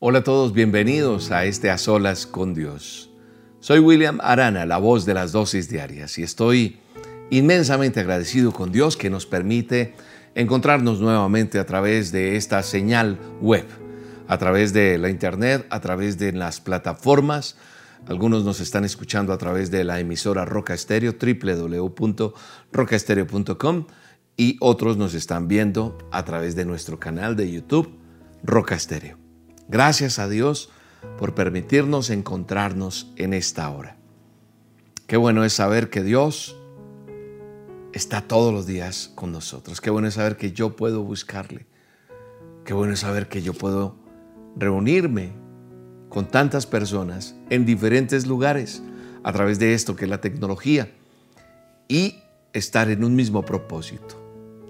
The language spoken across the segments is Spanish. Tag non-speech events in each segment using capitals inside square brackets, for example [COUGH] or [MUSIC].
Hola a todos, bienvenidos a este A Solas con Dios. Soy William Arana, la voz de las dosis diarias, y estoy inmensamente agradecido con Dios que nos permite encontrarnos nuevamente a través de esta señal web, a través de la internet, a través de las plataformas. Algunos nos están escuchando a través de la emisora Roca Estéreo, y otros nos están viendo a través de nuestro canal de YouTube, Roca Estéreo. Gracias a Dios por permitirnos encontrarnos en esta hora. Qué bueno es saber que Dios está todos los días con nosotros. Qué bueno es saber que yo puedo buscarle. Qué bueno es saber que yo puedo reunirme con tantas personas en diferentes lugares a través de esto que es la tecnología y estar en un mismo propósito,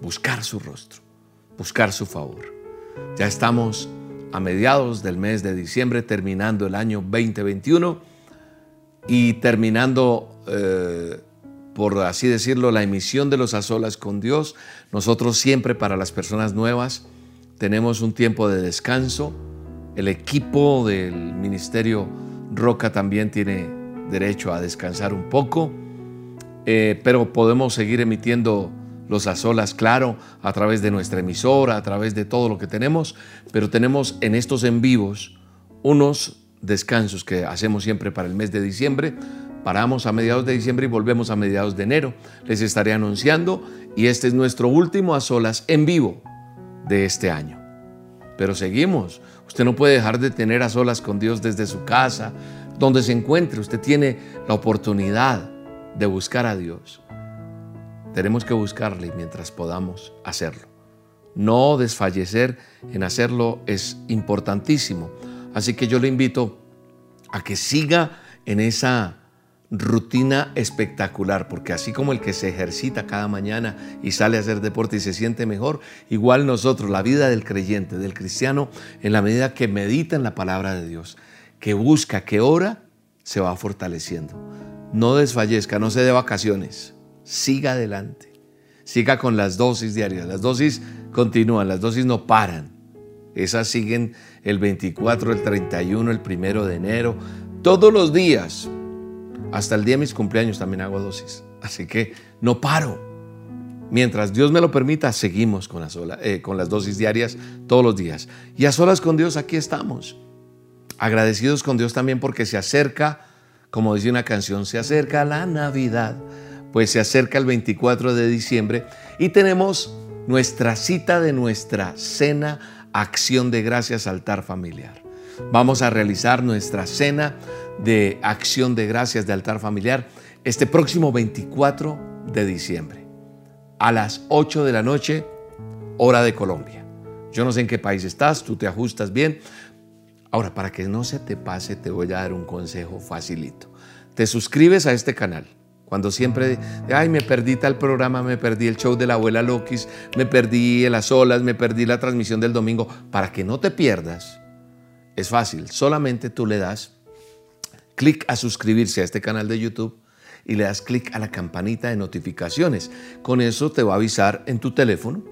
buscar su rostro, buscar su favor. Ya estamos a mediados del mes de diciembre, terminando el año 2021 y terminando, eh, por así decirlo, la emisión de los Azolas con Dios. Nosotros siempre para las personas nuevas tenemos un tiempo de descanso. El equipo del Ministerio Roca también tiene derecho a descansar un poco, eh, pero podemos seguir emitiendo los a solas, claro, a través de nuestra emisora, a través de todo lo que tenemos, pero tenemos en estos en vivos unos descansos que hacemos siempre para el mes de diciembre. Paramos a mediados de diciembre y volvemos a mediados de enero. Les estaré anunciando y este es nuestro último a solas en vivo de este año. Pero seguimos. Usted no puede dejar de tener a solas con Dios desde su casa, donde se encuentre. Usted tiene la oportunidad de buscar a Dios. Tenemos que buscarle mientras podamos hacerlo. No desfallecer en hacerlo es importantísimo. Así que yo le invito a que siga en esa rutina espectacular, porque así como el que se ejercita cada mañana y sale a hacer deporte y se siente mejor, igual nosotros, la vida del creyente, del cristiano, en la medida que medita en la palabra de Dios, que busca, que ora, se va fortaleciendo. No desfallezca, no se dé vacaciones siga adelante. Siga con las dosis diarias. Las dosis continúan, las dosis no paran. Esas siguen el 24, el 31, el 1 de enero, todos los días. Hasta el día de mis cumpleaños también hago dosis. Así que no paro. Mientras Dios me lo permita, seguimos con las, eh, con las dosis diarias todos los días. Y a solas con Dios aquí estamos. Agradecidos con Dios también porque se acerca, como dice una canción, se acerca la Navidad pues se acerca el 24 de diciembre y tenemos nuestra cita de nuestra cena Acción de Gracias Altar Familiar. Vamos a realizar nuestra cena de Acción de Gracias de Altar Familiar este próximo 24 de diciembre a las 8 de la noche, hora de Colombia. Yo no sé en qué país estás, tú te ajustas bien. Ahora, para que no se te pase, te voy a dar un consejo facilito. Te suscribes a este canal cuando siempre, ay, me perdí tal programa, me perdí el show de la abuela Lokis, me perdí las olas, me perdí la transmisión del domingo. Para que no te pierdas, es fácil. Solamente tú le das clic a suscribirse a este canal de YouTube y le das clic a la campanita de notificaciones. Con eso te va a avisar en tu teléfono,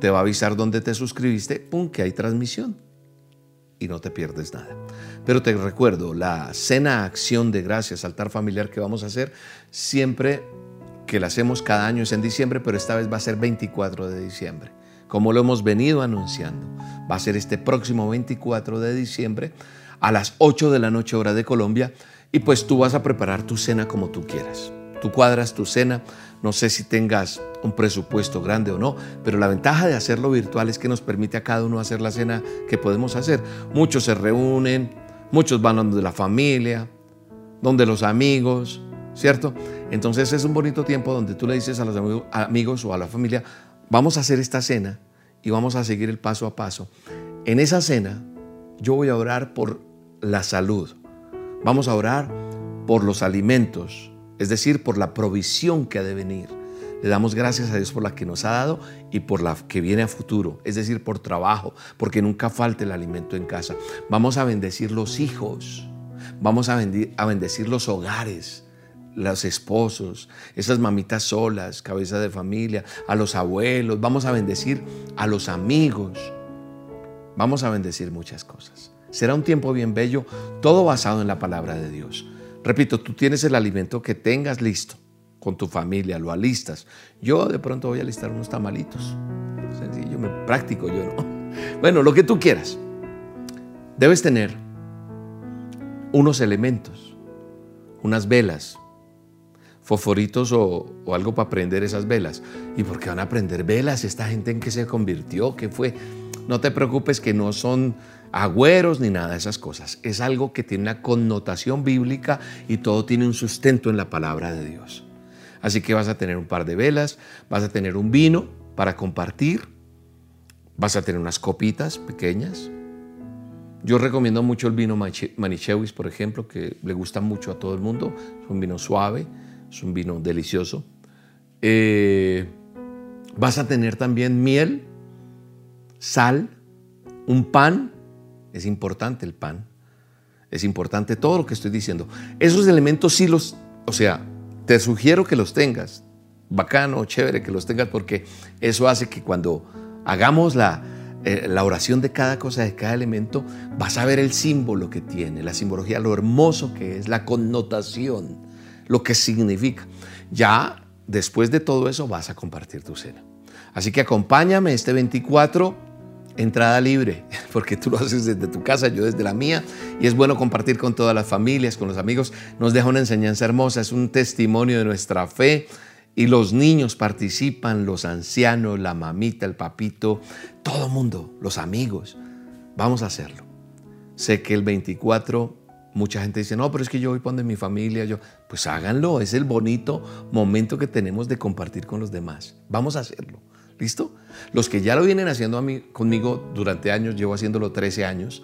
te va a avisar dónde te suscribiste, pum, que hay transmisión y no te pierdes nada. Pero te recuerdo, la cena acción de gracias, altar familiar que vamos a hacer, siempre que la hacemos cada año es en diciembre, pero esta vez va a ser 24 de diciembre. Como lo hemos venido anunciando, va a ser este próximo 24 de diciembre a las 8 de la noche hora de Colombia y pues tú vas a preparar tu cena como tú quieras. Tú cuadras tu cena, no sé si tengas un presupuesto grande o no, pero la ventaja de hacerlo virtual es que nos permite a cada uno hacer la cena que podemos hacer. Muchos se reúnen, muchos van donde la familia, donde los amigos, ¿cierto? Entonces es un bonito tiempo donde tú le dices a los amigos o a la familia, vamos a hacer esta cena y vamos a seguir el paso a paso. En esa cena yo voy a orar por la salud, vamos a orar por los alimentos, es decir, por la provisión que ha de venir. Le damos gracias a Dios por la que nos ha dado y por la que viene a futuro, es decir, por trabajo, porque nunca falte el alimento en casa. Vamos a bendecir los hijos, vamos a, bendecir los hogares, los esposos, esas mamitas solas, cabeza de familia, a los abuelos, vamos a bendecir a los amigos, vamos a bendecir muchas cosas. Será un tiempo bien bello, todo basado en la palabra de Dios. Repito, tú tienes el alimento que tengas listo con tu familia, lo alistas. Yo de pronto voy a alistar unos tamalitos. Sencillo, me práctico yo, ¿no? [LAUGHS] Bueno, lo que tú quieras. Debes tener unos elementos, unas velas, fosforitos o, algo para prender esas velas. ¿Y por qué van a prender velas? ¿Esta gente en qué se convirtió? ¿Qué fue? No te preocupes que no son agüeros ni nada de esas cosas. Es algo que tiene una connotación bíblica y todo tiene un sustento en la palabra de Dios. Así que vas a tener un par de velas, vas a tener un vino para compartir, vas a tener unas copitas pequeñas. Yo recomiendo mucho el vino Manichewis, por ejemplo, que le gusta mucho a todo el mundo. Es un vino suave, es un vino delicioso. Eh, vas a tener también miel, sal, un pan. Es importante el pan. Es importante todo lo que estoy diciendo. Esos elementos sí los, o sea, te sugiero que los tengas. Bacano, chévere que los tengas porque eso hace que cuando hagamos la, eh, la oración de cada cosa, de cada elemento, vas a ver el símbolo que tiene, la simbología, lo hermoso que es, la connotación, lo que significa. Ya después de todo eso vas a compartir tu cena. Así que acompáñame este 24 entrada libre, [LAUGHS] porque tú lo haces desde tu casa, yo desde la mía, y es bueno compartir con todas las familias, con los amigos. Nos deja una enseñanza hermosa, es un testimonio de nuestra fe, y los niños participan, los ancianos, la mamita, el papito, todo el mundo, los amigos. Vamos a hacerlo. Sé que el 24 mucha gente dice, no, pero es que yo voy poniendo mi familia, yo, pues háganlo, es el bonito momento que tenemos de compartir con los demás. Vamos a hacerlo. ¿Listo? Los que ya lo vienen haciendo a mí, conmigo durante años, llevo haciéndolo 13 años,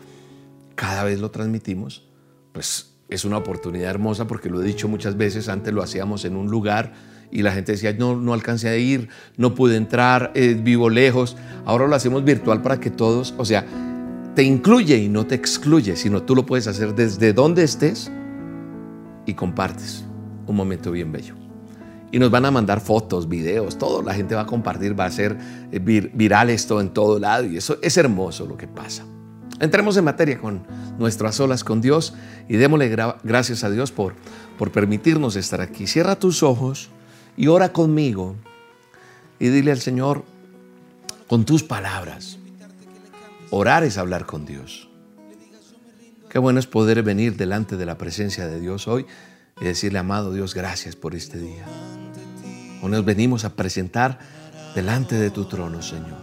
cada vez lo transmitimos, pues es una oportunidad hermosa porque lo he dicho muchas veces, antes lo hacíamos en un lugar y la gente decía, no, no alcancé a ir, no pude entrar, eh, vivo lejos, ahora lo hacemos virtual para que todos, o sea, te incluye y no te excluye, sino tú lo puedes hacer desde donde estés y compartes un momento bien bello y nos van a mandar fotos, videos, todo. La gente va a compartir, va a ser eh, viral esto en todo lado y eso es hermoso lo que pasa. Entremos en materia con nuestras olas con Dios y démosle gracias a Dios por, por permitirnos estar aquí. Cierra tus ojos y ora conmigo y dile al Señor con tus palabras. Orar es hablar con Dios. Qué bueno es poder venir delante de la presencia de Dios hoy y decirle, amado Dios, gracias por este día. Hoy nos venimos a presentar delante de tu trono, Señor.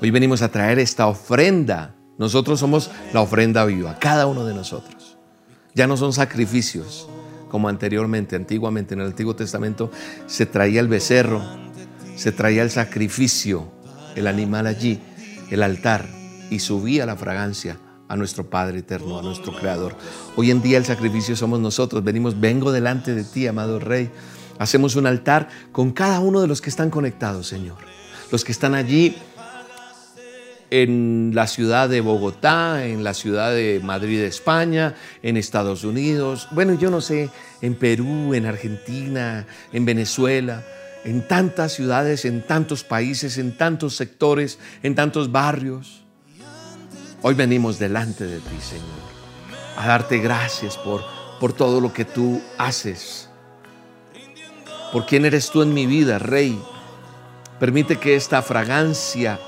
Hoy venimos a traer esta ofrenda. Nosotros somos la ofrenda viva, cada uno de nosotros. Ya no son sacrificios como anteriormente, antiguamente en el Antiguo Testamento se traía el becerro, se traía el sacrificio, el animal allí, el altar, y subía la fragancia a nuestro Padre eterno, a nuestro Creador. Hoy en día el sacrificio somos nosotros. Venimos, vengo delante de ti, amado Rey, Hacemos un altar con cada uno de los que están conectados, Señor. Los que están allí en la ciudad de Bogotá, en la ciudad de Madrid, España, en Estados Unidos, bueno, yo no sé, en Perú, en Argentina, en Venezuela, en tantas ciudades, en tantos países, en tantos sectores, en tantos barrios. Hoy venimos delante de ti, Señor, a darte gracias por, por todo lo que tú haces por quién eres tú en mi vida, Rey. Permite que esta fragancia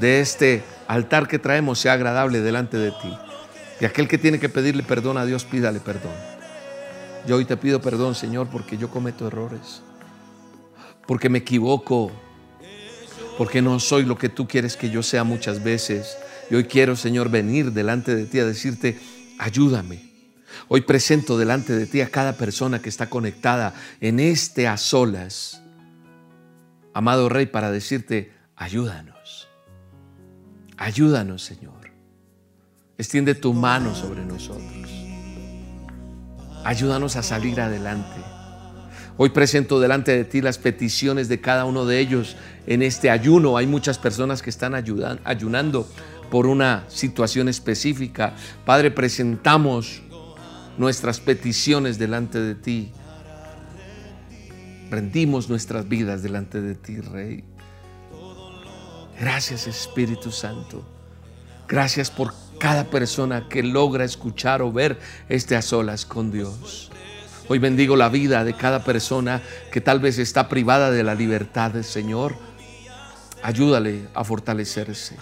de este altar que traemos sea agradable delante de ti. Y aquel que tiene que pedirle perdón a Dios, pídale perdón. Yo hoy te pido perdón, Señor, porque yo cometo errores, porque me equivoco, porque no soy lo que tú quieres que yo sea muchas veces. Y hoy quiero, Señor, venir delante de ti a decirte, ayúdame. Hoy presento delante de ti a cada persona que está conectada en este a solas. Amado Rey, para decirte, ayúdanos. Ayúdanos, Señor. Extiende tu mano sobre nosotros. Ayúdanos a salir adelante. Hoy presento delante de ti las peticiones de cada uno de ellos en este ayuno. Hay muchas personas que están ayunando por una situación específica. Padre, presentamos nuestras peticiones delante de ti. Rendimos nuestras vidas delante de ti, Rey. Gracias Espíritu Santo. Gracias por cada persona que logra escuchar o ver este a solas con Dios. Hoy bendigo la vida de cada persona que tal vez está privada de la libertad del Señor. Ayúdale a fortalecerse.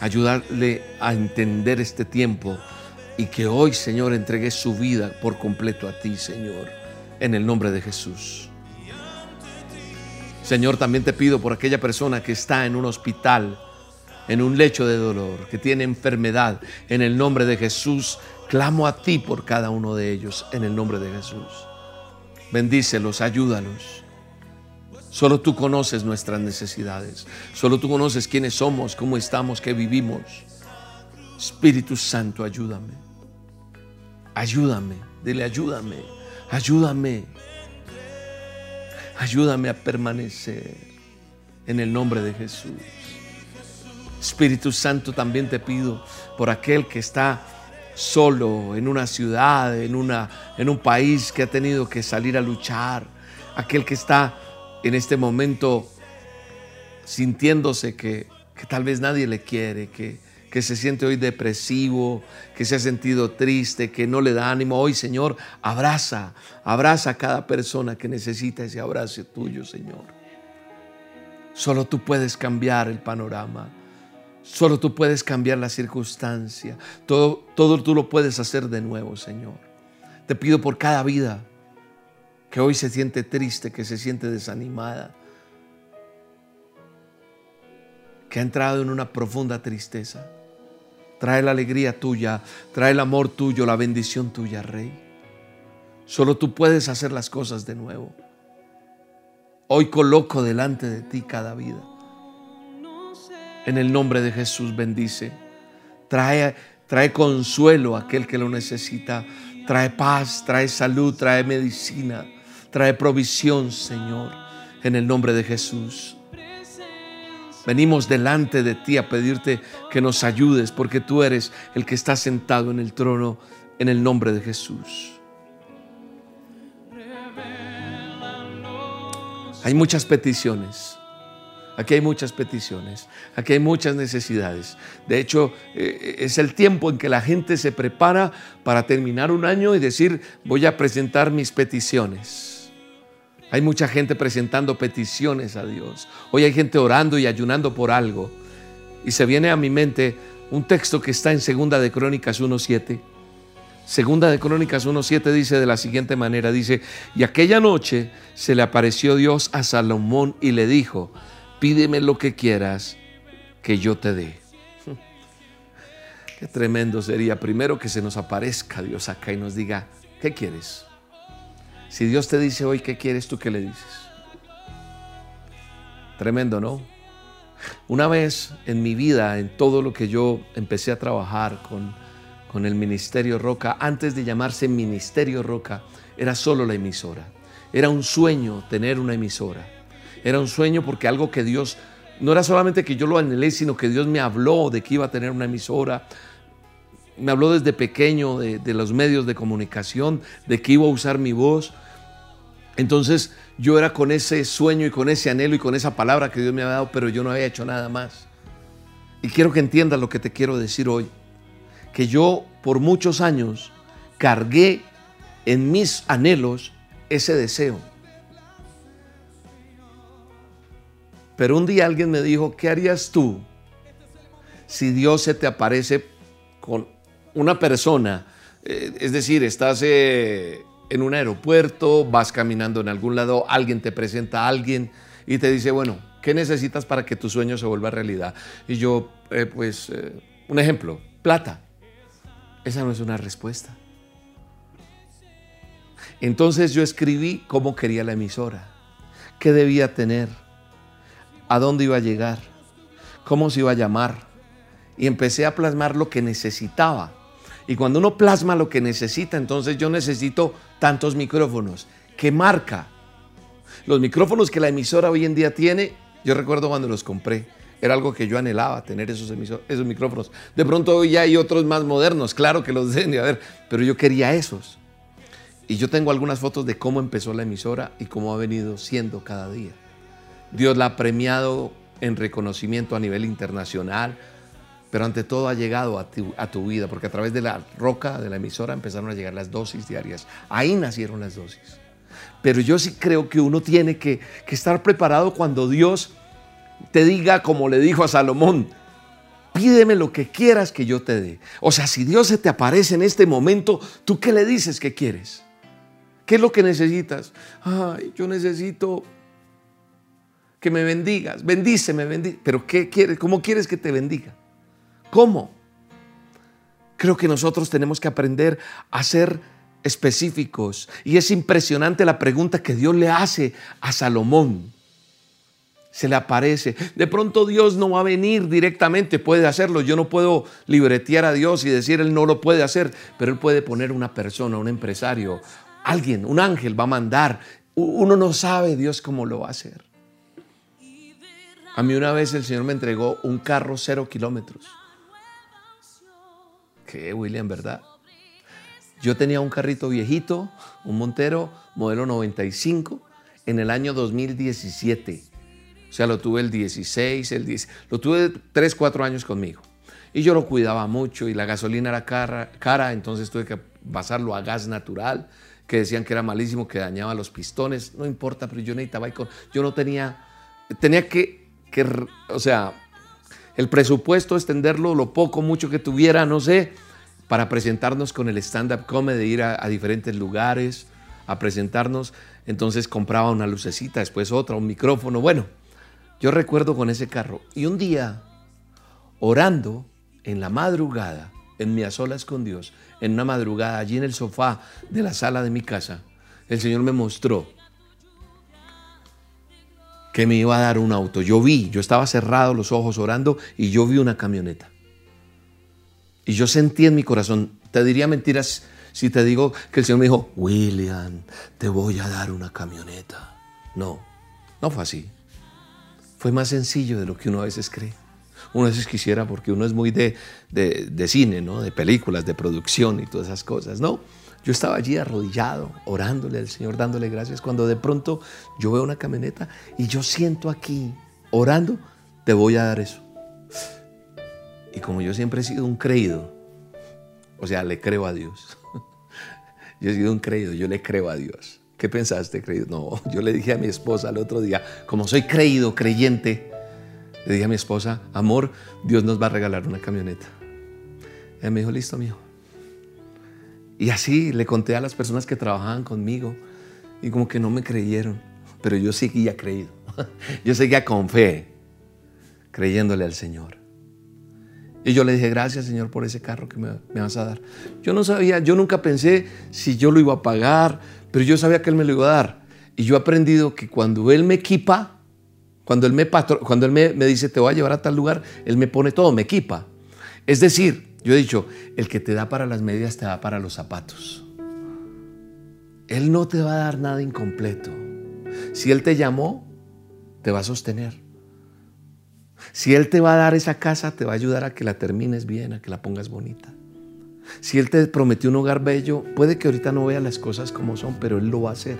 Ayúdale a entender este tiempo y que hoy, Señor, entregue su vida por completo a ti, Señor, en el nombre de Jesús. Señor, también te pido por aquella persona que está en un hospital, en un lecho de dolor, que tiene enfermedad, en el nombre de Jesús, clamo a ti por cada uno de ellos, en el nombre de Jesús. Bendícelos, ayúdalos. Solo tú conoces nuestras necesidades. Solo tú conoces quiénes somos, cómo estamos, qué vivimos. Espíritu Santo, ayúdame. Ayúdame, dile ayúdame, ayúdame. Ayúdame a permanecer en el nombre de Jesús. Espíritu Santo, también te pido por aquel que está solo en una ciudad, en, una, en un país que ha tenido que salir a luchar, aquel que está en este momento sintiéndose que, tal vez nadie le quiere, que, que se siente hoy depresivo, que se ha sentido triste, que no le da ánimo. Hoy, Señor, abraza, abraza a cada persona que necesita ese abrazo tuyo, Señor. Solo tú puedes cambiar el panorama. Solo tú puedes cambiar la circunstancia. Todo, todo tú lo puedes hacer de nuevo, Señor. Te pido por cada vida que hoy se siente triste, que se siente desanimada, que ha entrado en una profunda tristeza. Trae la alegría tuya, trae el amor tuyo, la bendición tuya, Rey. Solo tú puedes hacer las cosas de nuevo. Hoy coloco delante de ti cada vida. En el nombre de Jesús bendice. Trae, trae consuelo a aquel que lo necesita. Trae paz, trae salud, trae medicina, trae provisión, Señor. En el nombre de Jesús. Venimos delante de ti a pedirte que nos ayudes porque tú eres el que está sentado en el trono en el nombre de Jesús. Hay muchas peticiones. Aquí hay muchas peticiones, aquí hay muchas necesidades. De hecho, eh, es el tiempo en que la gente se prepara para terminar un año y decir, voy a presentar mis peticiones. Hay mucha gente presentando peticiones a Dios. Hoy hay gente orando y ayunando por algo. Y se viene a mi mente un texto que está en Segunda de Crónicas 1.7. Segunda de Crónicas 1.7 dice de la siguiente manera, dice, y aquella noche se le apareció Dios a Salomón y le dijo, pídeme lo que quieras que yo te dé. [LAUGHS] Qué tremendo sería primero que se nos aparezca Dios acá y nos diga, ¿qué quieres? Si Dios te dice hoy qué quieres, ¿tú qué le dices? Tremendo, ¿no? Una vez en mi vida, en todo lo que yo empecé a trabajar con, con el Ministerio Roca, antes de llamarse Ministerio Roca, era solo la emisora. Era un sueño tener una emisora. Era un sueño porque algo que Dios, no era solamente que yo lo anhelé, sino que Dios me habló de que iba a tener una emisora. Me habló desde pequeño de, los medios de comunicación, de que iba a usar mi voz. Entonces yo era con ese sueño y con ese anhelo y con esa palabra que Dios me había dado, pero yo no había hecho nada más. Y quiero que entiendas lo que te quiero decir hoy. Que yo por muchos años cargué en mis anhelos ese deseo. Pero un día alguien me dijo, ¿qué harías tú si Dios se te aparece con una persona? Eh, es decir, estás... Eh, en un aeropuerto, vas caminando en algún lado, alguien te presenta a alguien y te dice, bueno, ¿qué necesitas para que tu sueño se vuelva realidad? Y yo, eh, pues, un ejemplo, plata. Esa no es una respuesta. Entonces yo escribí cómo quería la emisora, qué debía tener, a dónde iba a llegar, cómo se iba a llamar. Y empecé a plasmar lo que necesitaba y cuando uno plasma lo que necesita, entonces yo necesito tantos micrófonos. ¿Qué marca? Los micrófonos que la emisora hoy en día tiene, yo recuerdo cuando los compré, era algo que yo anhelaba, tener esos, esos micrófonos. De pronto hoy ya hay otros más modernos, claro que los [LAUGHS] deben de haber, pero yo quería esos. Y yo tengo algunas fotos de cómo empezó la emisora y cómo ha venido siendo cada día. Dios la ha premiado en reconocimiento a nivel internacional, pero ante todo ha llegado a tu, vida, porque a través de la roca, de la emisora, empezaron a llegar las dosis diarias. Ahí nacieron las dosis. Pero yo sí creo que uno tiene que, estar preparado cuando Dios te diga, como le dijo a Salomón, pídeme lo que quieras que yo te dé. O sea, si Dios se te aparece en este momento, ¿tú qué le dices que quieres? ¿Qué es lo que necesitas? Ay, yo necesito que me bendigas. Bendíceme, bendice. Pero ¿qué quieres? ¿Cómo quieres que te bendiga? ¿Cómo? Creo que nosotros tenemos que aprender a ser específicos. Y es impresionante la pregunta que Dios le hace a Salomón se le aparece. De pronto Dios no va a venir directamente, puede hacerlo. Yo no puedo libretear a Dios y decir Él no lo puede hacer, pero Él puede poner una persona, un empresario, alguien, un ángel va a mandar. Uno no sabe Dios cómo lo va a hacer. A mí una vez el Señor me entregó un carro cero kilómetros. ¿Qué, William, verdad? Yo tenía un carrito viejito, un Montero, modelo 95, en el año 2017 o sea, lo tuve el 16, el 10, lo tuve 3, 4 años conmigo. Y yo lo cuidaba mucho y la gasolina era cara, cara, entonces tuve que pasarlo a gas natural, que decían que era malísimo, que dañaba los pistones. No importa, pero yo necesitaba, yo no tenía, tenía que, que, o sea, el presupuesto, extenderlo, lo poco, mucho que tuviera, no sé, para presentarnos con el stand-up comedy, ir a, diferentes lugares, a presentarnos. Entonces compraba una lucecita, después otra, un micrófono, bueno. Yo recuerdo con ese carro. Y un día, orando en la madrugada, en mi a solas con Dios, en una madrugada allí en el sofá de la sala de mi casa, el Señor me mostró que me iba a dar un auto. Yo vi, yo estaba cerrado los ojos orando y yo vi una camioneta. Y yo sentí en mi corazón, te diría mentiras si te digo que el Señor me dijo, William, te voy a dar una camioneta. No, no fue así fue más sencillo de lo que uno a veces cree. Uno a veces quisiera, porque uno es muy de, de, cine, ¿no? de películas, de producción y todas esas cosas. No, yo estaba allí arrodillado, orándole al Señor, dándole gracias, cuando de pronto yo veo una camioneta y yo siento aquí, orando, te voy a dar eso. Y como yo siempre he sido un creído, o sea, le creo a Dios. [LAUGHS] Yo he sido un creído, yo le creo a Dios. ¿Qué pensaste, creído? No, [LAUGHS] yo le dije a mi esposa el otro día, como soy creído, creyente, le dije a mi esposa, amor, Dios nos va a regalar una camioneta. Ella me dijo, listo, mío. Y así le conté a las personas que trabajaban conmigo y como que no me creyeron, pero yo seguía creído. [LAUGHS] Yo seguía con fe, creyéndole al Señor. Y yo le dije, gracias Señor por ese carro que me, vas a dar. Yo no sabía, yo nunca pensé si yo lo iba a pagar, pero yo sabía que Él me lo iba a dar. Y yo he aprendido que cuando Él me equipa, cuando Él me, cuando él me dice, te voy a llevar a tal lugar, Él me pone todo, me equipa. Es decir, yo he dicho, el que te da para las medias te da para los zapatos. Él no te va a dar nada incompleto. Si Él te llamó, te va a sostener. Si Él te va a dar esa casa, te va a ayudar a que la termines bien, a que la pongas bonita. Si Él te prometió un hogar bello, puede que ahorita no vea las cosas como son, pero Él lo va a hacer.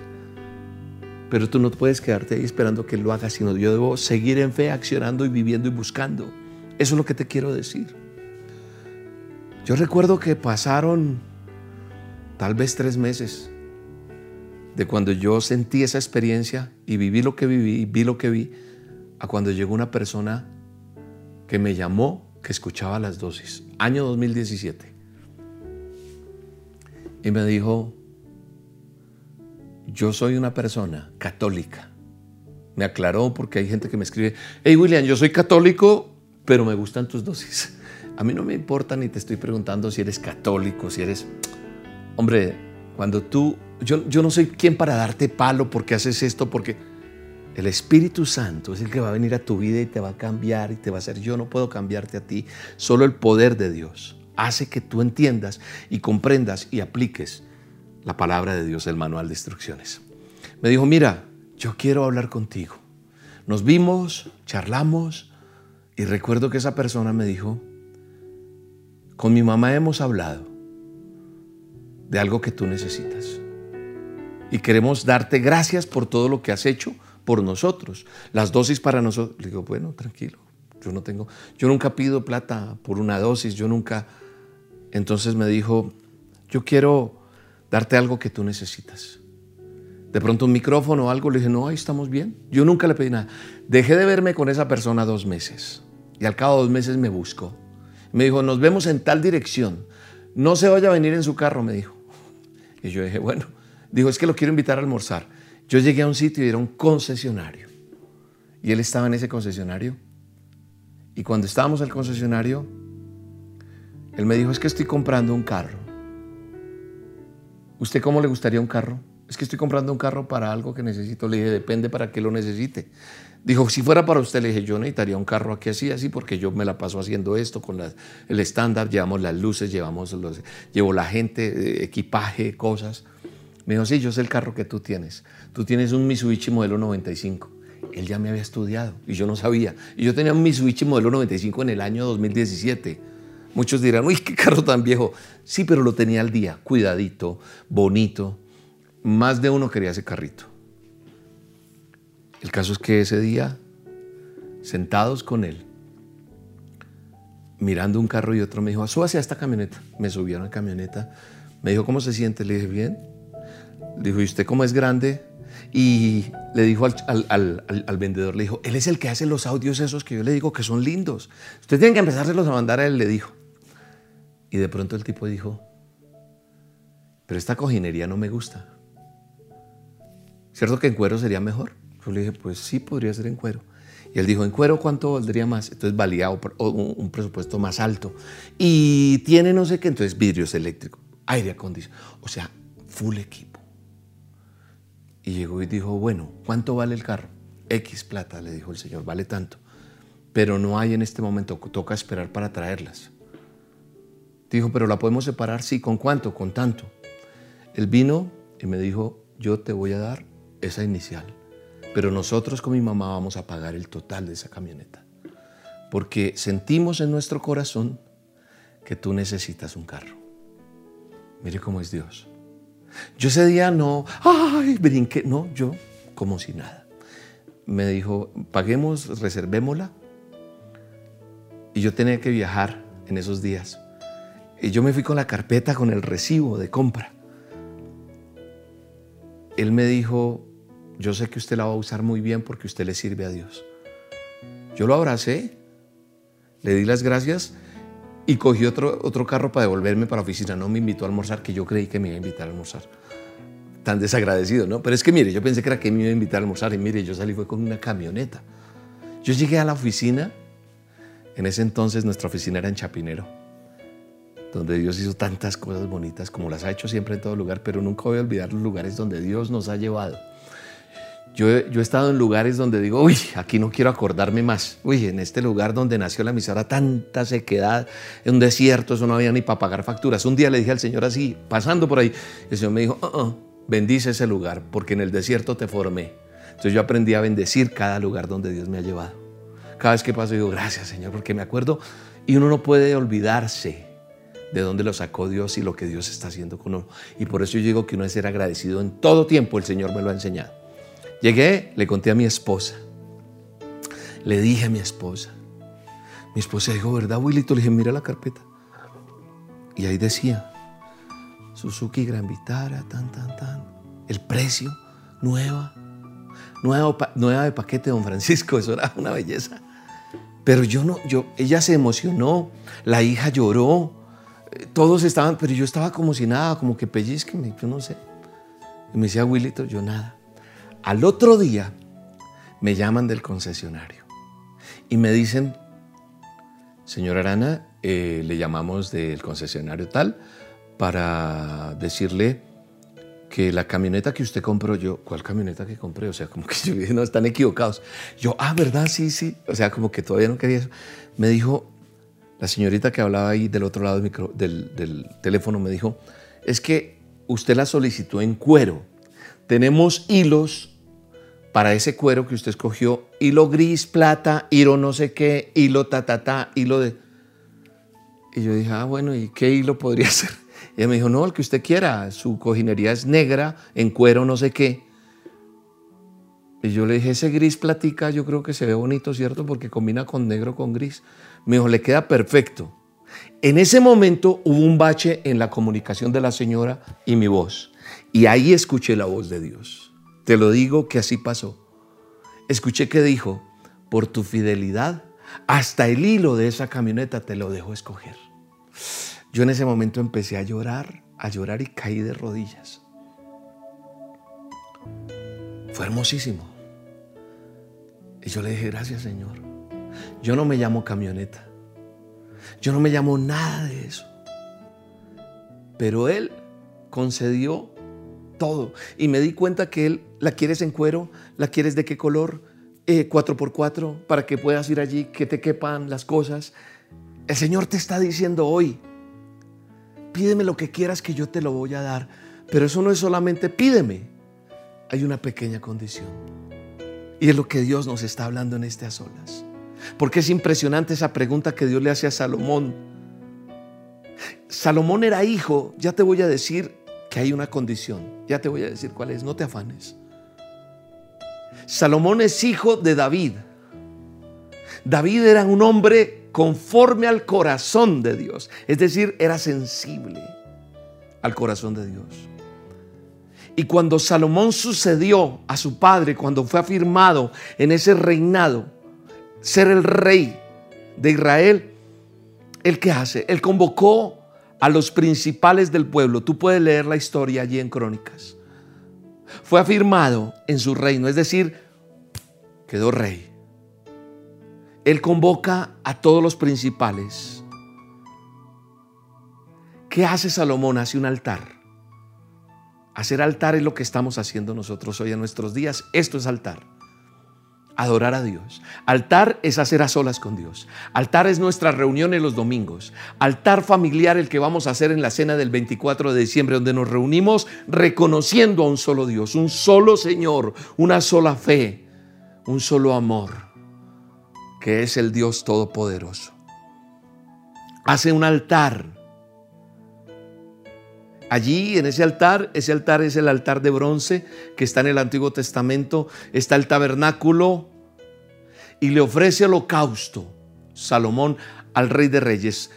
Pero tú no puedes quedarte ahí esperando que Él lo haga, sino yo debo seguir en fe, accionando y viviendo y buscando. Eso es lo que te quiero decir. Yo recuerdo que pasaron tal vez tres meses de cuando yo sentí esa experiencia y viví lo que viví vi lo que vi, a cuando llegó una persona que me llamó, que escuchaba las dosis, año 2017 y me dijo, yo soy una persona católica. Me aclaró porque hay gente que me escribe, hey William, yo soy católico, pero me gustan tus dosis. A mí no me importa ni te estoy preguntando si eres católico, si eres... Hombre, cuando tú... Yo, yo no soy quien para darte palo porque haces esto, porque el Espíritu Santo es el que va a venir a tu vida y te va a cambiar y te va a hacer. Yo no puedo cambiarte a ti, solo el poder de Dios hace que tú entiendas y comprendas y apliques la palabra de Dios, el manual de instrucciones. Me dijo, mira, yo quiero hablar contigo. Nos vimos, charlamos y recuerdo que esa persona me dijo, con mi mamá hemos hablado de algo que tú necesitas. Y queremos darte gracias por todo lo que has hecho por nosotros. Las dosis para nosotros. Le digo, bueno, tranquilo, yo no tengo, yo nunca pido plata por una dosis, yo nunca. Entonces me dijo, yo quiero darte algo que tú necesitas. De pronto un micrófono o algo, le dije, no, ahí estamos bien. Yo nunca le pedí nada. Dejé de verme con esa persona dos meses. Y al cabo de dos meses me buscó. Me dijo, nos vemos en tal dirección. No se vaya a venir en su carro, me dijo. Y yo dije, bueno, dijo, es que lo quiero invitar a almorzar. Yo llegué a un sitio y era un concesionario. Y él estaba en ese concesionario. Y cuando estábamos el concesionario, él me dijo, es que estoy comprando un carro. ¿Usted cómo le gustaría un carro? Es que estoy comprando un carro para algo que necesito. Le dije, depende para qué lo necesite. Dijo, si fuera para usted, le dije, yo necesitaría un carro aquí así, así, porque yo me la paso haciendo esto con el estándar, llevamos las luces, llevamos los, llevo la gente, eh, equipaje, cosas. Me dijo, sí, yo sé el carro que tú tienes. Tú tienes un Mitsubishi modelo 95. Él ya me había estudiado y yo no sabía. Y yo tenía un Mitsubishi modelo 95 en el año 2017. Muchos dirán, uy, qué carro tan viejo. Sí, pero lo tenía al día, cuidadito, bonito. Más de uno quería ese carrito. El caso es que ese día, sentados con él, mirando un carro y otro, me dijo, súbase a esta camioneta. Me subió a la camioneta. Me dijo, ¿cómo se siente? Le dije, bien. Dijo, ¿y usted cómo es grande? Y le dijo al, vendedor, le dijo, él es el que hace los audios esos que yo le digo que son lindos. Usted tiene que empezárselos a mandar a él, le dijo. Y de pronto el tipo dijo, pero esta cojinería no me gusta. ¿Cierto que en cuero sería mejor? Yo le dije, pues sí, podría ser en cuero. Y él dijo, ¿en cuero cuánto valdría más? Entonces valía un presupuesto más alto. Y tiene no sé qué, entonces vidrios eléctricos, aire acondicionado. O sea, full equipo. Y llegó y dijo, bueno, ¿cuánto vale el carro? X plata, le dijo el señor, vale tanto. Pero no hay en este momento, toca esperar para traerlas. Dijo, pero la podemos separar, sí, ¿con cuánto? Con tanto. Él vino y me dijo, yo te voy a dar esa inicial, pero nosotros con mi mamá vamos a pagar el total de esa camioneta. Porque sentimos en nuestro corazón que tú necesitas un carro. Mire cómo es Dios. Yo ese día no, ay, brinqué, no, yo como si nada. Me dijo, paguemos, reservémosla. Y yo tenía que viajar en esos días. Y yo me fui con la carpeta, con el recibo de compra. Él me dijo, yo sé que usted la va a usar muy bien porque usted le sirve a Dios. Yo lo abracé, le di las gracias y cogí otro, otro carro para devolverme para la oficina. No me invitó a almorzar, que yo creí que me iba a invitar a almorzar. Tan desagradecido, ¿no? Pero es que mire, yo pensé que era que me iba a invitar a almorzar y mire, yo salí fue con una camioneta. Yo llegué a la oficina, en ese entonces nuestra oficina era en Chapinero, donde Dios hizo tantas cosas bonitas como las ha hecho siempre en todo lugar, pero nunca voy a olvidar los lugares donde Dios nos ha llevado. Yo, he estado en lugares donde digo, uy, aquí no quiero acordarme más. Uy, en este lugar donde nació la emisora, tanta sequedad, en un desierto, eso no había ni para pagar facturas. Un día le dije al Señor así, pasando por ahí, el Señor me dijo, uh -uh, bendice ese lugar, porque en el desierto te formé. Entonces yo aprendí a bendecir cada lugar donde Dios me ha llevado. Cada vez que paso digo, gracias Señor, porque me acuerdo y uno no puede olvidarse de dónde lo sacó Dios y lo que Dios está haciendo con uno. Y por eso yo digo que uno es ser agradecido en todo tiempo, el Señor me lo ha enseñado. Llegué, le conté a mi esposa. Le dije a mi esposa. Mi esposa dijo, ¿verdad, Willito? Le dije, mira la carpeta. Y ahí decía, Suzuki Gran Vitara, tan, tan, tan. El precio, nueva. Nueva, nueva de paquete, don Francisco. Eso era una belleza. Pero yo no, yo, ella se emocionó, la hija lloró, eh, todos estaban, pero yo estaba como si nada, como que pellizqueme, yo no sé. Y me decía, Willito, yo nada. Al otro día me llaman del concesionario y me dicen, señora Arana, eh, le llamamos del concesionario tal para decirle que la camioneta que usted compró, yo, ¿cuál camioneta que compré? O sea, como que [LAUGHS] yo dije, no, están equivocados. Yo, ah, ¿verdad? Sí, sí. O sea, como que todavía no quería eso. Me dijo, la señorita que hablaba ahí del otro lado del, del teléfono, me dijo, es que usted la solicitó en cuero. Tenemos hilos para ese cuero que usted escogió, hilo gris, plata, hilo no sé qué, hilo ta, ta, ta, hilo de... Y yo dije, ah, bueno, ¿y qué hilo podría [LAUGHS] ser? Y ella me dijo, no, el que usted quiera, su cojinería es negra, en cuero no sé qué. Y yo le dije, ese gris platica yo creo que se ve bonito, ¿cierto? Porque combina con negro con gris. Me dijo, le queda perfecto. En ese momento hubo un bache en la comunicación de la señora y mi voz. Y ahí escuché la voz de Dios. Te lo digo que así pasó. Escuché que dijo, por tu fidelidad, hasta el hilo de esa camioneta te lo dejo escoger. Yo en ese momento empecé a llorar, a llorar y caí de rodillas. Fue hermosísimo. Y yo le dije, gracias Señor. Yo no me llamo camioneta. Yo no me llamo nada de eso. Pero Él concedió todo. Y me di cuenta que Él la quieres en cuero, la quieres de qué color, eh, 4x4, para que puedas ir allí, que te quepan las cosas. El Señor te está diciendo hoy, pídeme lo que quieras que yo te lo voy a dar. Pero eso no es solamente pídeme hay una pequeña condición. Y es lo que Dios nos está hablando en este a solas. Porque es impresionante esa pregunta que Dios le hace a Salomón. Salomón era hijo, ya te voy a decir que hay una condición, ya te voy a decir cuál es, no te afanes. Salomón es hijo de David. David era un hombre conforme al corazón de Dios, es decir, era sensible al corazón de Dios. Y cuando Salomón sucedió a su padre, cuando fue afirmado en ese reinado, ser el rey de Israel, ¿el qué hace? Él convocó a los principales del pueblo. Tú puedes leer la historia allí en Crónicas. Fue afirmado en su reino, es decir, quedó rey. Él convoca a todos los principales. ¿Qué hace Salomón? Hace un altar Hacer altar es lo que estamos haciendo nosotros hoy en nuestros días. Esto es altar. Adorar a Dios. Altar es hacer a solas con Dios. Altar es nuestra reunión en los domingos. Altar familiar el que vamos a hacer en la cena del 24 de diciembre, donde nos reunimos reconociendo a un solo Dios, un solo Señor, una sola fe, un solo amor, que es el Dios Todopoderoso. Hace un altar Allí en ese altar, ese altar es el altar de bronce que está en el Antiguo Testamento, está el tabernáculo y le ofrece holocausto Salomón al Rey de Reyes.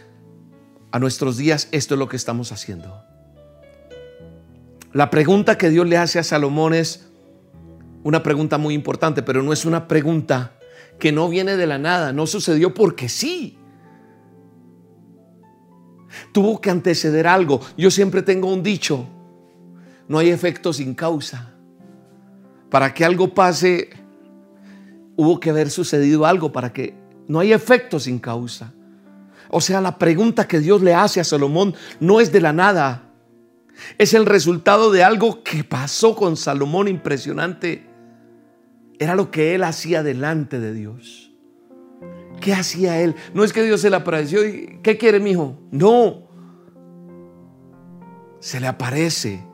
A nuestros días esto es lo que estamos haciendo. La pregunta que Dios le hace a Salomón es una pregunta muy importante, pero no es una pregunta que no viene de la nada, no sucedió porque sí. Tuvo que anteceder algo. Yo siempre tengo un dicho, no hay efecto sin causa. Para que algo pase, hubo que haber sucedido algo para que no hay efecto sin causa. O sea, la pregunta que Dios le hace a Salomón no es de la nada. Es el resultado de algo que pasó con Salomón impresionante. Era lo que él hacía delante de Dios. ¿Qué hacía él? No es que Dios se le apareció ¿qué quiere mi hijo? No. Se le aparece.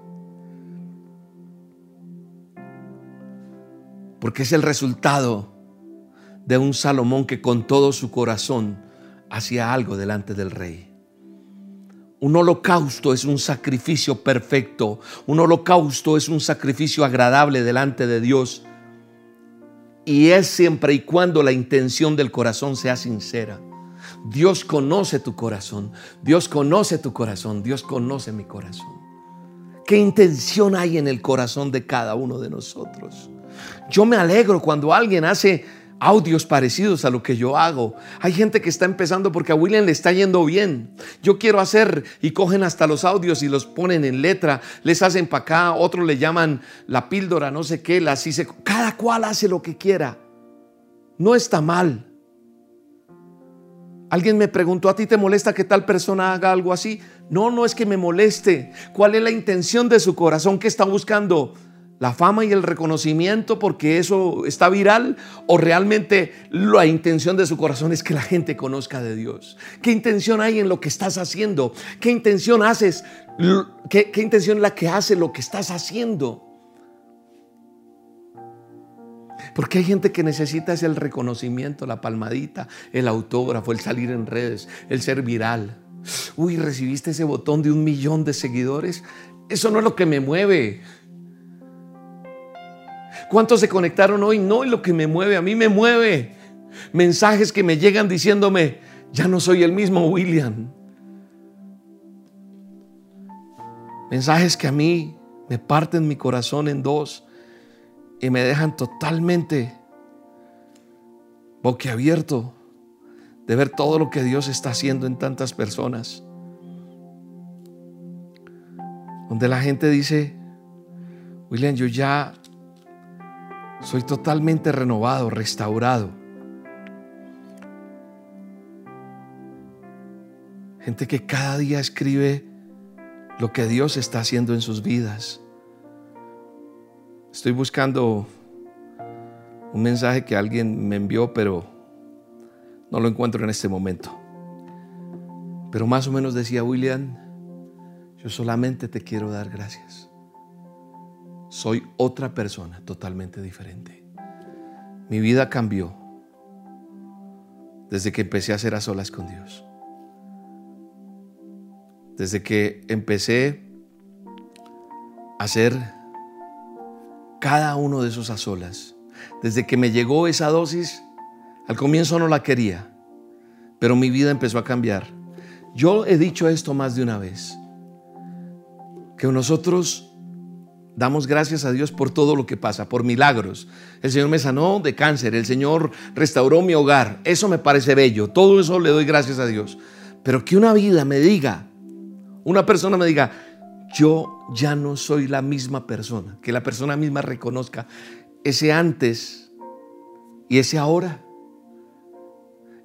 Porque es el resultado de un Salomón que con todo su corazón hacía algo delante del rey. Un holocausto es un sacrificio perfecto. Un holocausto es un sacrificio agradable delante de Dios. Y es siempre y cuando la intención del corazón sea sincera. Dios conoce tu corazón. Dios conoce tu corazón. Dios conoce mi corazón. ¿Qué intención hay en el corazón de cada uno de nosotros? Yo me alegro cuando alguien hace audios parecidos a lo que yo hago. Hay gente que está empezando porque a William le está yendo bien. Yo quiero hacer y cogen hasta los audios y los ponen en letra, les hacen para acá, otros le llaman la píldora, no sé qué, las hice. Cada cual hace lo que quiera. No está mal. Alguien me preguntó, ¿a ti te molesta que tal persona haga algo así? No, no es que me moleste. ¿Cuál es la intención de su corazón? ¿Qué está buscando? La fama y el reconocimiento porque eso está viral o realmente la intención de su corazón es que la gente conozca de Dios? ¿Qué intención hay en lo que estás haciendo? ¿Qué intención haces? ¿Qué, intención es la que hace lo que estás haciendo? Porque hay gente que necesita ese el reconocimiento, la palmadita, el autógrafo, el salir en redes, el ser viral. Uy, recibiste ese botón de un millón de seguidores. Eso no es lo que me mueve. ¿Cuántos se conectaron hoy? No, y lo que me mueve, a mí me mueve. Mensajes que me llegan diciéndome, ya no soy el mismo William. Mensajes que a mí me parten mi corazón en dos y me dejan totalmente boquiabierto de ver todo lo que Dios está haciendo en tantas personas. Donde la gente dice, William, yo ya soy totalmente renovado, restaurado. Gente que cada día escribe lo que Dios está haciendo en sus vidas. Estoy buscando un mensaje que alguien me envió, pero no lo encuentro en este momento. Pero más o menos decía William, yo solamente te quiero dar gracias. Soy otra persona totalmente diferente. Mi vida cambió desde que empecé a hacer a solas con Dios. Desde que empecé a hacer cada uno de esos a solas. Desde que me llegó esa dosis, al comienzo no la quería, pero mi vida empezó a cambiar. Yo he dicho esto más de una vez, que nosotros damos gracias a Dios por todo lo que pasa, por milagros. El Señor me sanó de cáncer, el Señor restauró mi hogar, eso me parece bello, todo eso le doy gracias a Dios. Pero que una vida me diga, una persona me diga, yo ya no soy la misma persona, que la persona misma reconozca ese antes y ese ahora.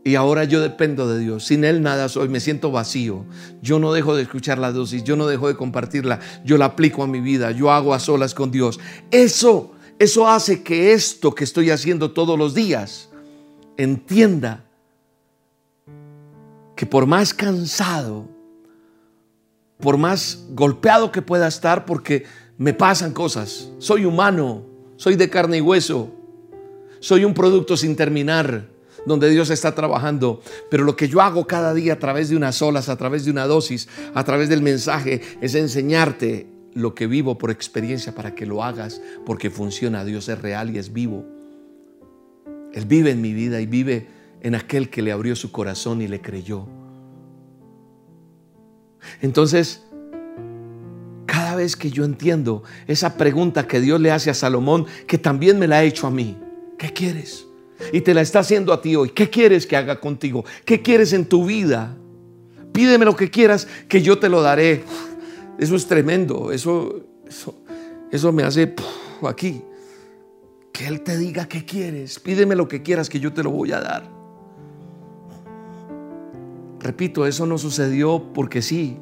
Y ahora yo dependo de Dios. Sin Él nada soy. Me siento vacío. Yo no dejo de escuchar la dosis. Yo no dejo de compartirla. Yo la aplico a mi vida. Yo hago a solas con Dios. Eso, eso hace que esto que estoy haciendo todos los días entienda que por más cansado por más golpeado que pueda estar, porque me pasan cosas. Soy humano, soy de carne y hueso, soy un producto sin terminar, donde Dios está trabajando. Pero lo que yo hago cada día a través de unas olas, a través de una dosis, a través del mensaje, es enseñarte lo que vivo por experiencia para que lo hagas, porque funciona. Dios es real y es vivo. Él vive en mi vida y vive en aquel que le abrió su corazón y le creyó. Entonces, cada vez que yo entiendo esa pregunta que Dios le hace a Salomón, que también me la ha hecho a mí, ¿qué quieres? Y te la está haciendo a ti hoy. ¿Qué quieres que haga contigo? ¿Qué quieres en tu vida? Pídeme lo que quieras, que yo te lo daré. Eso es tremendo. Eso, eso, me hace aquí. Que Él te diga qué quieres. Pídeme lo que quieras, que yo te lo voy a dar. Repito, eso no sucedió porque sí,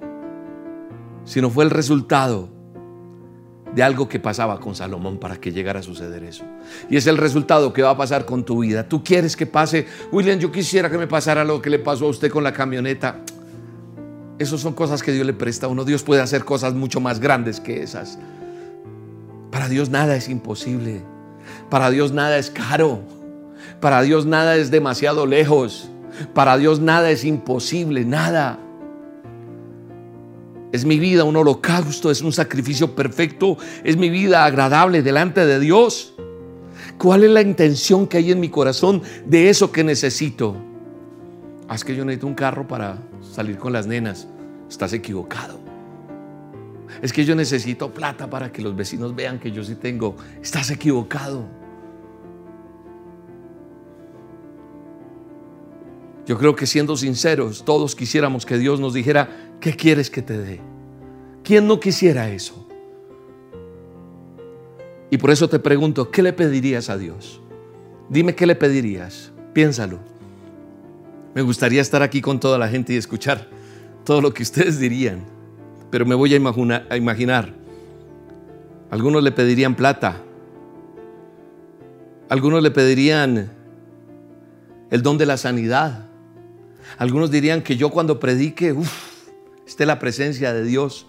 sino fue el resultado de algo que pasaba con Salomón para que llegara a suceder eso. Y es el resultado que va a pasar con tu vida. Tú quieres que pase, William, yo quisiera que me pasara lo que le pasó a usted con la camioneta. Esas son cosas que Dios le presta a uno. Dios puede hacer cosas mucho más grandes que esas. Para Dios nada es imposible. Para Dios nada es caro. Para Dios nada es demasiado lejos. Para Dios nada es imposible, nada. Es mi vida un holocausto, es un sacrificio perfecto, es mi vida agradable delante de Dios. ¿Cuál es la intención que hay en mi corazón de eso que necesito? Ah, es que yo necesito un carro para salir con las nenas. Estás equivocado. Es que yo necesito plata para que los vecinos vean que yo sí tengo. Estás equivocado. Yo creo que siendo sinceros, todos quisiéramos que Dios nos dijera, ¿qué quieres que te dé? ¿Quién no quisiera eso? Y por eso te pregunto, ¿qué le pedirías a Dios? Dime qué le pedirías. Piénsalo. Me gustaría estar aquí con toda la gente y escuchar todo lo que ustedes dirían. Pero me voy a, imaginar. Algunos le pedirían plata. Algunos le pedirían el don de la sanidad. Algunos dirían que yo cuando predique, uff, esté la presencia de Dios.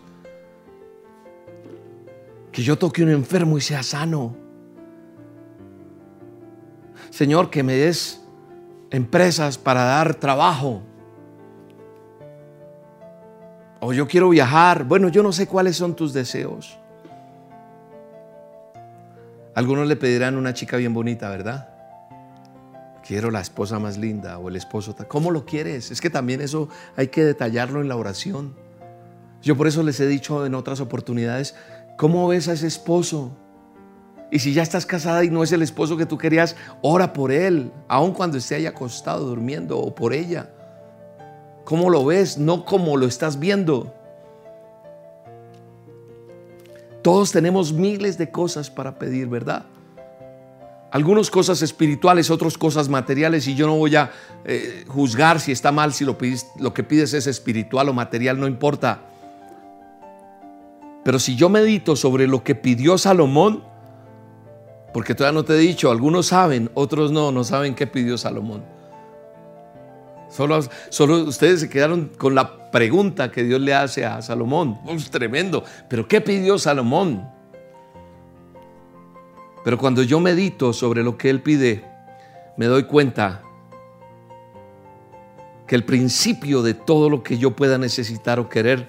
Que yo toque un enfermo y sea sano. Señor, que me des empresas para dar trabajo. O yo quiero viajar. Bueno, yo no sé cuáles son tus deseos. Algunos le pedirán una chica bien bonita, ¿verdad? Quiero la esposa más linda o el esposo. ¿Cómo lo quieres? Es que también eso hay que detallarlo en la oración. Yo por eso les he dicho en otras oportunidades, ¿cómo ves a ese esposo? Y si ya estás casada y no es el esposo que tú querías, ora por él, aun cuando esté ahí acostado durmiendo o por ella. ¿Cómo lo ves? No como lo estás viendo. Todos tenemos miles de cosas para pedir, ¿verdad? Algunas cosas espirituales, otras cosas materiales, y yo no voy a eh, juzgar si está mal, si lo, lo que pides es espiritual o material, no importa. Pero si yo medito sobre lo que pidió Salomón, porque todavía no te he dicho, algunos saben, otros no, no saben qué pidió Salomón. Solo, solo ustedes se quedaron con la pregunta que Dios le hace a Salomón. Tremendo. Pero ¿qué pidió Salomón? Pero cuando yo medito sobre lo que él pide, me doy cuenta que el principio de todo lo que yo pueda necesitar o querer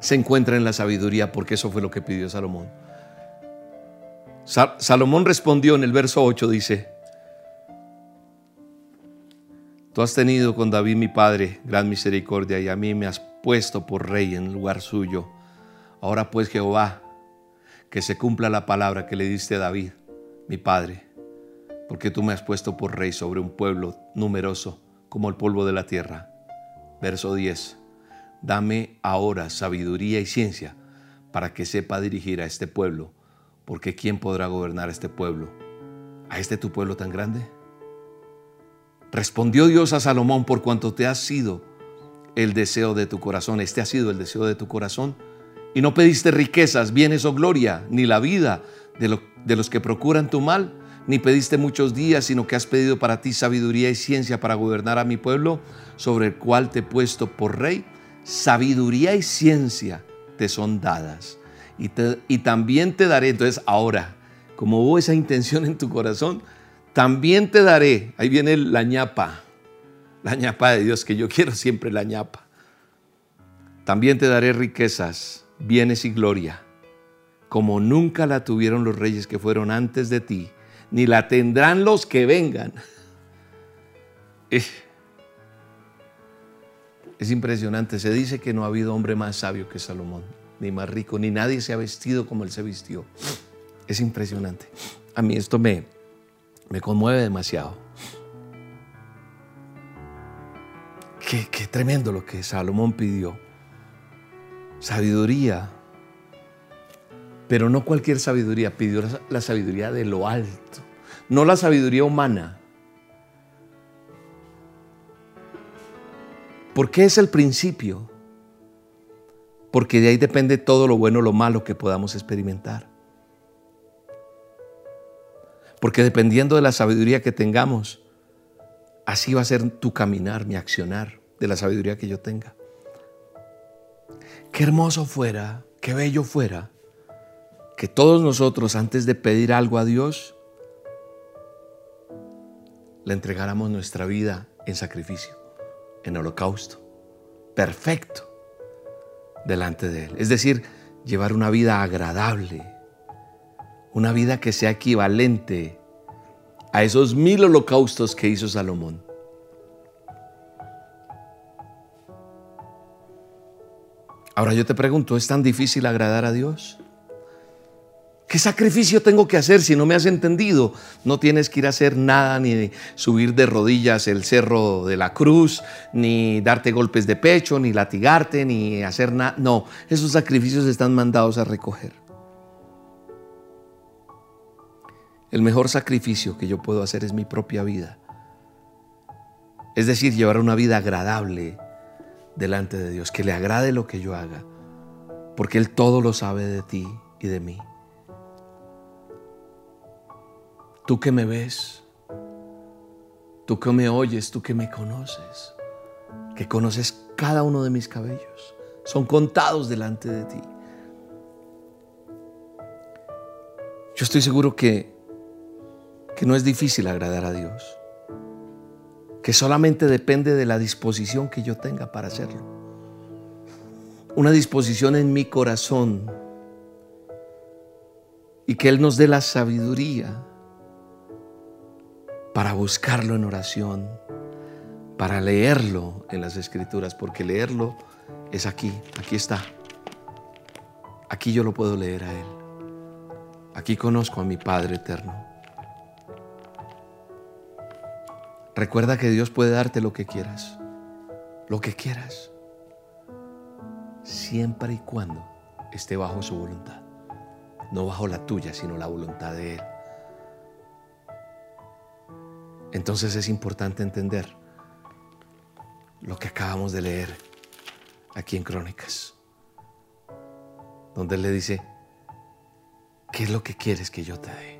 se encuentra en la sabiduría, porque eso fue lo que pidió Salomón. Salomón respondió en el verso 8, dice, Tú has tenido con David mi padre gran misericordia y a mí me has puesto por rey en lugar suyo. Ahora pues Jehová, que se cumpla la palabra que le diste a David, mi padre, porque tú me has puesto por rey sobre un pueblo numeroso como el polvo de la tierra. Verso 10. Dame ahora sabiduría y ciencia para que sepa dirigir a este pueblo porque ¿quién podrá gobernar a este pueblo? ¿A este tu pueblo tan grande? Respondió Dios a Salomón por cuanto te ha sido el deseo de tu corazón. Este ha sido el deseo de tu corazón. Y no pediste riquezas, bienes o gloria, ni la vida de, los que procuran tu mal, ni pediste muchos días, sino que has pedido para ti sabiduría y ciencia para gobernar a mi pueblo, sobre el cual te he puesto por rey. Sabiduría y ciencia te son dadas y, también te daré, entonces ahora, como hubo esa intención en tu corazón, también te daré, ahí viene la ñapa, la ñapa de Dios, que yo quiero siempre la ñapa. También te daré riquezas, bienes y gloria, como nunca la tuvieron los reyes que fueron antes de ti, ni la tendrán los que vengan. [LAUGHS] Es impresionante, se dice que no ha habido hombre más sabio que Salomón ni más rico, ni nadie se ha vestido como él se vistió. Es impresionante. A mí esto me, me conmueve demasiado. Qué, qué tremendo lo que Salomón pidió. Sabiduría. Pero no cualquier sabiduría, pidió la sabiduría de lo alto, no la sabiduría humana. Porque es el principio porque de ahí depende todo lo bueno o lo malo que podamos experimentar. Porque dependiendo de la sabiduría que tengamos, así va a ser tu caminar, mi accionar, de la sabiduría que yo tenga. Qué hermoso fuera, qué bello fuera, que todos nosotros antes de pedir algo a Dios, le entregáramos nuestra vida en sacrificio, en holocausto. Perfecto delante de Él. Es decir, llevar una vida agradable, una vida que sea equivalente a esos mil holocaustos que hizo Salomón. Ahora yo te pregunto, ¿es tan difícil agradar a Dios? ¿Qué sacrificio tengo que hacer si no me has entendido? No tienes que ir a hacer nada, ni subir de rodillas el cerro de la cruz, ni darte golpes de pecho, ni latigarte, ni hacer nada. No, esos sacrificios están mandados a recoger. El mejor sacrificio que yo puedo hacer es mi propia vida. Es decir, llevar una vida agradable delante de Dios, que le agrade lo que yo haga, porque Él todo lo sabe de ti y de mí. Tú que me ves, tú que me oyes, tú que me conoces, que conoces cada uno de mis cabellos, son contados delante de ti. Yo estoy seguro que, que no es difícil agradar a Dios, que solamente depende de la disposición que yo tenga para hacerlo. Una disposición en mi corazón y que Él nos dé la sabiduría para buscarlo en oración, para leerlo en las escrituras, porque leerlo es aquí, aquí está. Aquí yo lo puedo leer a Él. Aquí conozco a mi Padre eterno. Recuerda que Dios puede darte lo que quieras, lo que quieras, siempre y cuando esté bajo su voluntad, no bajo la tuya, sino la voluntad de Él. Entonces es importante entender lo que acabamos de leer aquí en Crónicas, donde Él le dice, ¿qué es lo que quieres que yo te dé?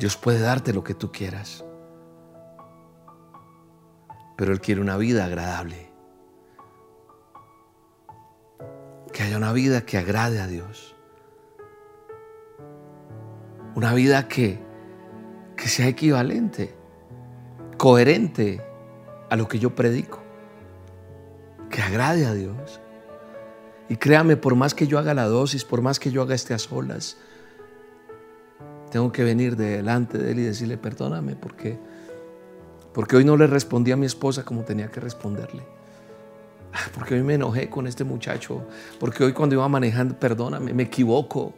Dios puede darte lo que tú quieras, pero Él quiere una vida agradable, que haya una vida que agrade a Dios, una vida que que sea equivalente, coherente a lo que yo predico, que agrade a Dios. Y créame, por más que yo haga la dosis, por más que yo haga este a solas, tengo que venir delante de Él y decirle, perdóname, porque, porque hoy no le respondí a mi esposa como tenía que responderle. [LAUGHS] Porque hoy me enojé con este muchacho, porque hoy cuando iba manejando, perdóname, me equivoco.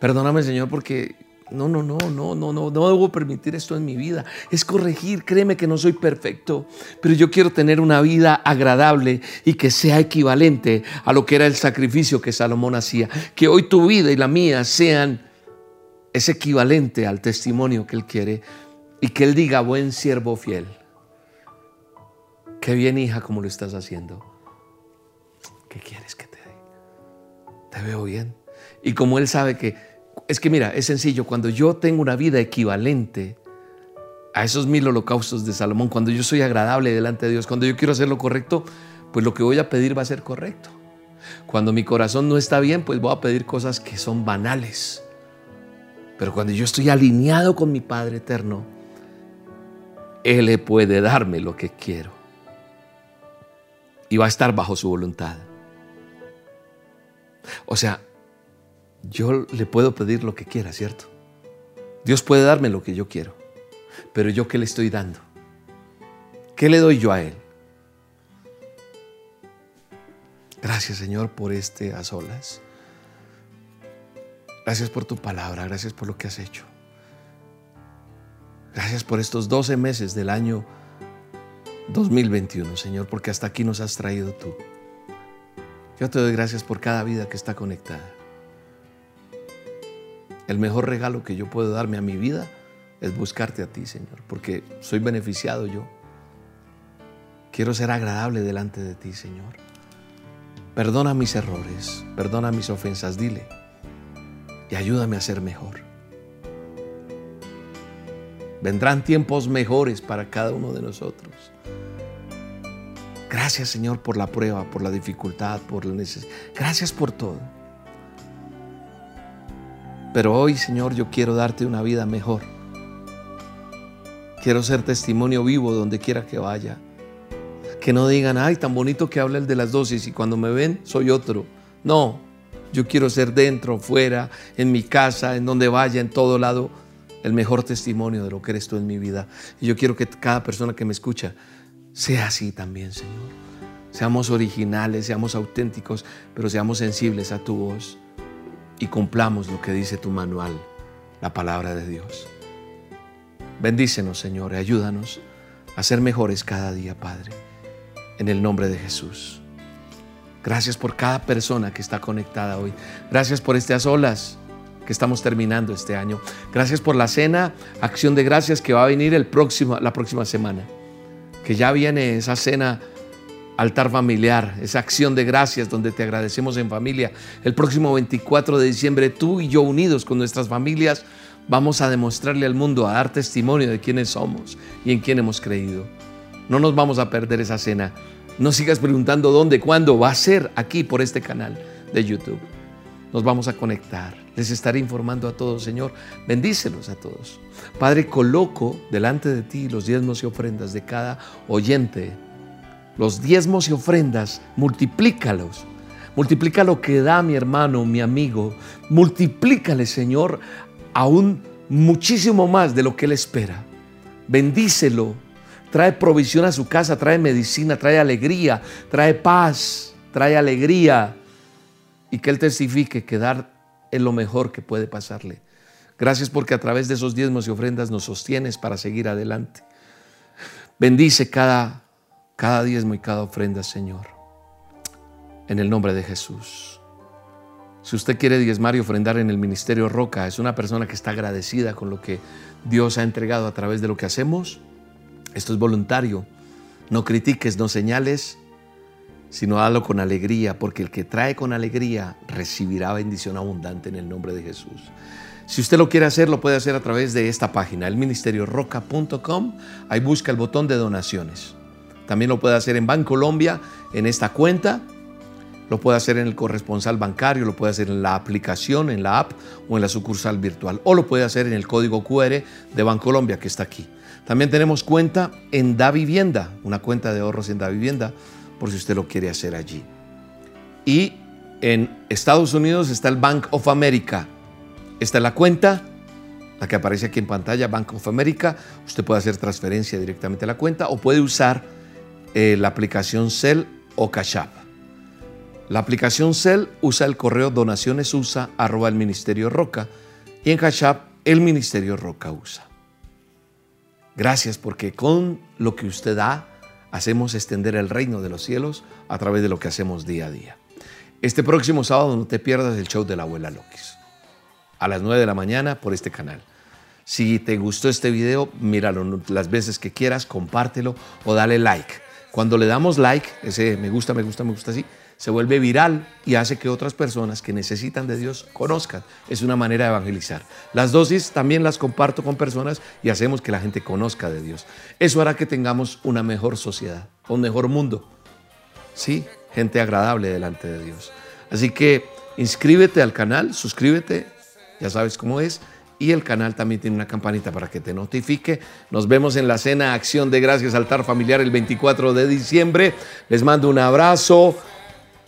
Perdóname, Señor, porque no, no, no, no, no, no, no debo permitir esto en mi vida. Es corregir, créeme que no soy perfecto, pero yo quiero tener una vida agradable y que sea equivalente a lo que era el sacrificio que Salomón hacía. Que hoy tu vida y la mía sean es equivalente al testimonio que él quiere y que él diga, buen siervo fiel. Qué bien, hija, como lo estás haciendo. ¿Qué quieres que te dé? Te veo bien. Y como él sabe que es que mira, es sencillo, cuando yo tengo una vida equivalente a esos mil holocaustos de Salomón, cuando yo soy agradable delante de Dios, cuando yo quiero hacer lo correcto, pues lo que voy a pedir va a ser correcto. Cuando mi corazón no está bien, pues voy a pedir cosas que son banales. Pero cuando yo estoy alineado con mi Padre eterno, Él puede darme lo que quiero. Y va a estar bajo su voluntad. O sea, yo le puedo pedir lo que quiera, ¿cierto? Dios puede darme lo que yo quiero, pero yo qué le estoy dando? ¿Qué le doy yo a Él? Gracias Señor por este a solas. Gracias por tu palabra, gracias por lo que has hecho. Gracias por estos 12 meses del año 2021, Señor, porque hasta aquí nos has traído tú. Yo te doy gracias por cada vida que está conectada. El mejor regalo que yo puedo darme a mi vida es buscarte a ti, Señor, porque soy beneficiado yo. Quiero ser agradable delante de ti, Señor. Perdona mis errores, perdona mis ofensas, dile, y ayúdame a ser mejor. Vendrán tiempos mejores para cada uno de nosotros. Gracias, Señor, por la prueba, por la dificultad, por la necesidad. Gracias por todo. Pero hoy, Señor, yo quiero darte una vida mejor. Quiero ser testimonio vivo donde quiera que vaya. Que no digan, ay, tan bonito que habla el de las dosis y cuando me ven soy otro. No, yo quiero ser dentro, fuera, en mi casa, en donde vaya, en todo lado, el mejor testimonio de lo que eres tú en mi vida. Y yo quiero que cada persona que me escucha sea así también, Señor. Seamos originales, seamos auténticos, pero seamos sensibles a tu voz y cumplamos lo que dice tu manual, la palabra de Dios. Bendícenos, Señor, y ayúdanos a ser mejores cada día, Padre, en el nombre de Jesús. Gracias por cada persona que está conectada hoy. Gracias por estas olas que estamos terminando este año. Gracias por la cena, acción de gracias que va a venir el próximo, la próxima semana. Que ya viene esa cena altar familiar, esa acción de gracias donde te agradecemos en familia. El próximo 24 de diciembre, tú y yo unidos con nuestras familias, vamos a demostrarle al mundo, a dar testimonio de quiénes somos y en quién hemos creído. No nos vamos a perder esa cena. No sigas preguntando dónde, cuándo. Va a ser aquí por este canal de YouTube. Nos vamos a conectar. Les estaré informando a todos, Señor. Bendícelos a todos. Padre, coloco delante de ti los diezmos y ofrendas de cada oyente los diezmos y ofrendas, multiplícalos. Multiplica lo que da mi hermano, mi amigo. Multiplícale, Señor, aún muchísimo más de lo que él espera. Bendícelo. Trae provisión a su casa, trae medicina, trae alegría, trae paz, trae alegría. Y que él testifique que dar es lo mejor que puede pasarle. Gracias porque a través de esos diezmos y ofrendas nos sostienes para seguir adelante. Bendice cada, cada diezmo y cada ofrenda, Señor en el nombre de Jesús. Si usted quiere diezmar y ofrendar en el Ministerio Roca, es una persona que está agradecida con lo que Dios ha entregado a través de lo que hacemos. Esto es voluntario. No critiques, no señales, sino hazlo con alegría, porque el que trae con alegría recibirá bendición abundante en el nombre de Jesús. Si usted lo quiere hacer, lo puede hacer a través de esta página, elministerioroca.com. Ahí busca el botón de donaciones. También lo puede hacer en Bancolombia, en esta cuenta lo puede hacer en el corresponsal bancario, lo puede hacer en la aplicación, en la app o en la sucursal virtual. O lo puede hacer en el código QR de Bancolombia que está aquí. También tenemos cuenta en Da Vivienda, una cuenta de ahorros en Da Vivienda, por si usted lo quiere hacer allí. Y en Estados Unidos está el Bank of America. Esta es la cuenta, la que aparece aquí en pantalla, Bank of America. Usted puede hacer transferencia directamente a la cuenta o puede usar eh, la aplicación Cell o Cash App. La aplicación Cell usa el correo donacionesusa arroba el Ministerio Roca y en Hashtag el Ministerio Roca usa. Gracias porque con lo que usted da hacemos extender el reino de los cielos a través de lo que hacemos día a día. Este próximo sábado no te pierdas el show de la abuela Lokis. A las 9 de la mañana por este canal. Si te gustó este video, míralo las veces que quieras, compártelo o dale like. Cuando le damos like, ese me gusta, me gusta, me gusta así, se vuelve viral y hace que otras personas que necesitan de Dios conozcan. Es una manera de evangelizar. Las dosis también las comparto con personas y hacemos que la gente conozca de Dios. Eso hará que tengamos una mejor sociedad, un mejor mundo. Sí, gente agradable delante de Dios. Así que inscríbete al canal, suscríbete, ya sabes cómo es. Y el canal también tiene una campanita para que te notifique. Nos vemos en la cena Acción de Gracias Altar Familiar el 24 de diciembre. Les mando un abrazo.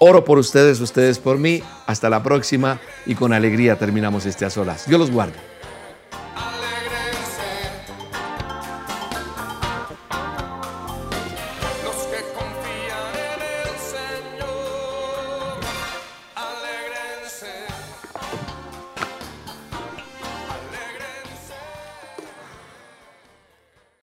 Oro por ustedes, ustedes por mí. Hasta la próxima y con alegría terminamos este a solas. Dios los guarde.